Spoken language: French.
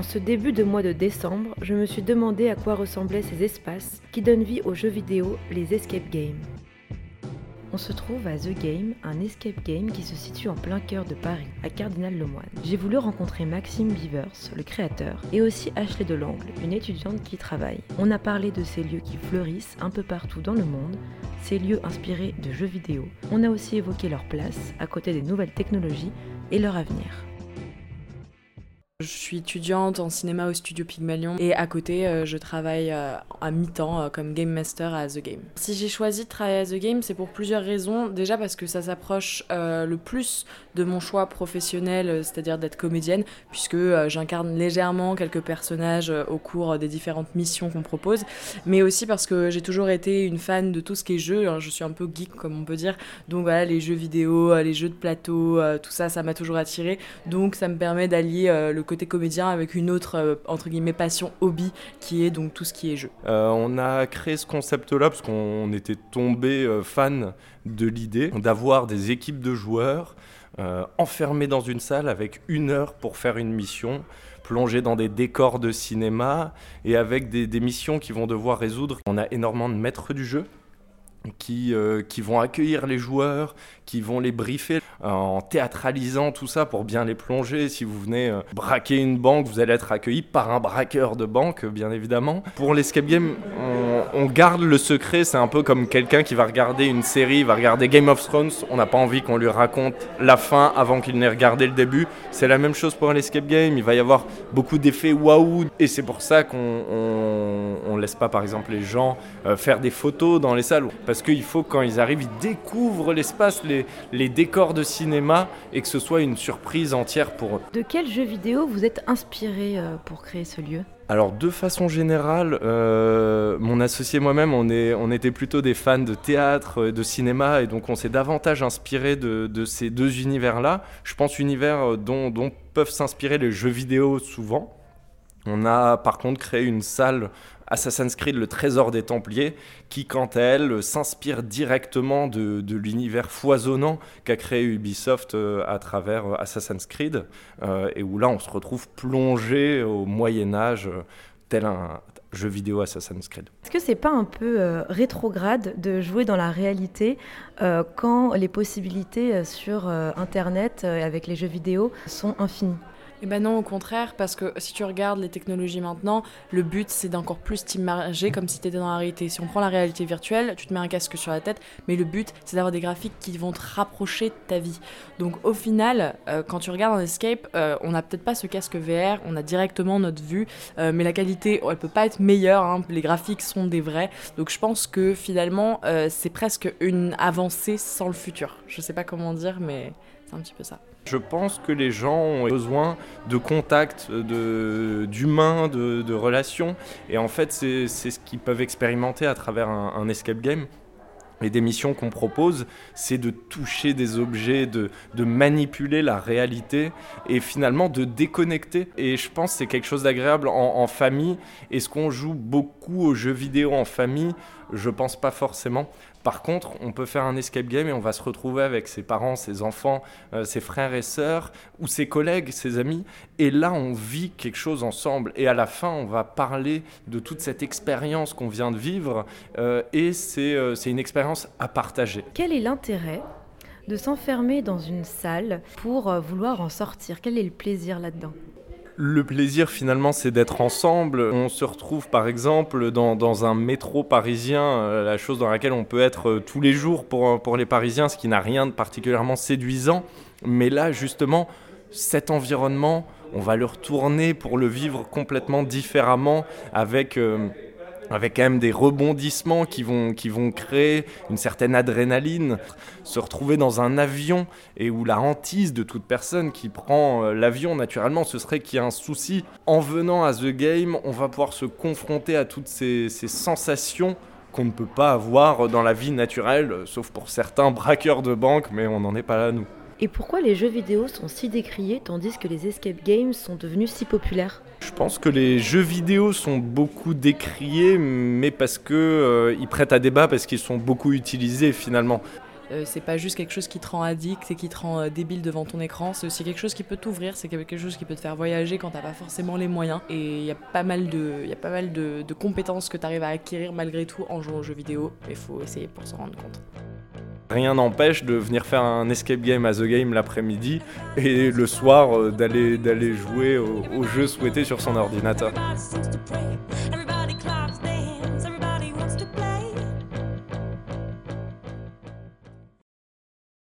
En ce début de mois de décembre, je me suis demandé à quoi ressemblaient ces espaces qui donnent vie aux jeux vidéo, les escape games. On se trouve à The Game, un escape game qui se situe en plein cœur de Paris, à Cardinal-Lemoine. J'ai voulu rencontrer Maxime Beavers, le créateur, et aussi Ashley Delangle, une étudiante qui travaille. On a parlé de ces lieux qui fleurissent un peu partout dans le monde, ces lieux inspirés de jeux vidéo. On a aussi évoqué leur place, à côté des nouvelles technologies, et leur avenir. Je suis étudiante en cinéma au studio Pygmalion et à côté, euh, je travaille euh, à mi-temps euh, comme game master à The Game. Si j'ai choisi de travailler à The Game, c'est pour plusieurs raisons. Déjà parce que ça s'approche le plus de mon choix professionnel, c'est-à-dire d'être comédienne, puisque j'incarne légèrement quelques personnages au cours des différentes missions qu'on propose, mais aussi parce que j'ai toujours été une fan de tout ce qui est jeu. Hein. Je suis un peu geek, comme on peut dire. Donc voilà, les jeux vidéo, les jeux de plateau, tout ça, ça m'a toujours attiré. Donc ça me permet d'allier le côté comédien avec une autre, euh, entre guillemets, passion hobby qui est donc tout ce qui est jeu. Euh, on a créé ce concept-là parce qu'on était tombé euh, fan de l'idée d'avoir des équipes de joueurs enfermés dans une salle avec une heure pour faire une mission plongés dans des décors de cinéma et avec des, des missions qui vont devoir résoudre. On a énormément de maîtres du jeu qui, qui vont accueillir les joueurs, qui vont les briefer en théâtralisant tout ça pour bien les plonger. Si vous venez euh, braquer une banque, vous allez être accueilli par un braqueur de banque, bien évidemment. Pour l'escape game, on, garde le secret. C'est un peu comme quelqu'un qui va regarder une série, va regarder Game of Thrones. On n'a pas envie qu'on lui raconte la fin avant qu'il n'ait regardé le début. C'est la même chose pour l'escape game. Il va y avoir beaucoup d'effets waouh. Et c'est pour ça qu'on on, laisse pas, par exemple, les gens euh, faire des photos dans les salles. Parce qu'il faut, quand ils arrivent, ils découvrent l'espace, les, les décors de cinéma et que ce soit une surprise entière pour eux. De quel jeu vidéo vous êtes inspiré euh, pour créer ce lieu? Alors de façon générale, euh, mon associé et moi-même, on, était plutôt des fans de théâtre, euh, de cinéma, et donc on s'est davantage inspiré de, ces deux univers-là. Je pense univers dont, dont peuvent s'inspirer les jeux vidéo souvent. On a par contre créé une salle Assassin's Creed Le Trésor des Templiers, qui quant à elle s'inspire directement de, l'univers foisonnant qu'a créé Ubisoft euh, à travers euh, Assassin's Creed, euh, et où là on se retrouve plongé au Moyen Âge, tel un, jeu vidéo Assassin's Creed. Est-ce que c'est pas un peu rétrograde de jouer dans la réalité quand les possibilités sur Internet avec les jeux vidéo sont infinies? Eh ben non, au contraire, parce que si tu regardes les technologies maintenant, le but c'est d'encore plus t'immerger comme si tu étais dans la réalité. Si on prend la réalité virtuelle, tu te mets un casque sur la tête, mais le but c'est d'avoir des graphiques qui vont te rapprocher de ta vie. Donc au final, euh, quand tu regardes un escape, euh, on n'a peut-être pas ce casque VR, on a directement notre vue, euh, mais la qualité, elle peut pas être meilleure, hein. les graphiques sont des vrais. Donc je pense que finalement, c'est presque une avancée sans le futur. Je sais pas comment dire, mais un petit peu ça. Je pense que les gens ont besoin de contact, d'humains, de, de, relations. Et en fait, c'est ce qu'ils peuvent expérimenter à travers un, escape game. Et des missions qu'on propose, c'est de toucher des objets, de, de, manipuler la réalité et finalement de déconnecter. Et je pense que c'est quelque chose d'agréable en, en, famille. Est-ce qu'on joue beaucoup aux jeux vidéo en famille Je pense pas forcément. Par contre, on peut faire un escape game et on va se retrouver avec ses parents, ses enfants, euh, ses frères et sœurs, ou ses collègues, ses amis. Et là, on vit quelque chose ensemble. Et à la fin, on va parler de toute cette expérience qu'on vient de vivre. Euh, et euh, c'est une expérience à partager. Quel est l'intérêt de s'enfermer dans une salle pour vouloir en sortir? Quel est le plaisir là-dedans? Le plaisir finalement c'est d'être ensemble. On se retrouve par exemple dans, un métro parisien, euh, la chose dans laquelle on peut être euh, tous les jours pour, pour les Parisiens, ce qui n'a rien de particulièrement séduisant. Mais là justement, cet environnement, on va le retourner pour le vivre complètement différemment avec... Euh, avec quand même des rebondissements qui vont, qui vont créer une certaine adrénaline. Se retrouver dans un avion et où la hantise de toute personne qui prend euh, l'avion, naturellement, ce serait qu'il y a un souci. En venant à The Game, on va pouvoir se confronter à toutes ces, ces sensations qu'on ne peut pas avoir dans la vie naturelle, sauf pour certains braqueurs de banque, mais on n'en est pas là, nous. Et pourquoi les jeux vidéo sont si décriés tandis que les escape games sont devenus si populaires? Je pense que les jeux vidéo sont beaucoup décriés, mais parce que euh, ils prêtent à débat, parce qu'ils sont beaucoup utilisés finalement. Euh, c'est pas juste quelque chose qui te rend addict et qui te rend euh, débile devant ton écran, c'est aussi quelque chose qui peut t'ouvrir, c'est quelque chose qui peut te faire voyager quand t'as pas forcément les moyens. Et il y a pas mal de, y a pas mal de, de compétences que tu arrives à acquérir malgré tout en jouant aux jeux vidéo. Il faut essayer pour s'en rendre compte. Rien n'empêche de venir faire un escape game à The Game l'après-midi et le soir euh, d'aller jouer au jeu souhaité sur son ordinateur.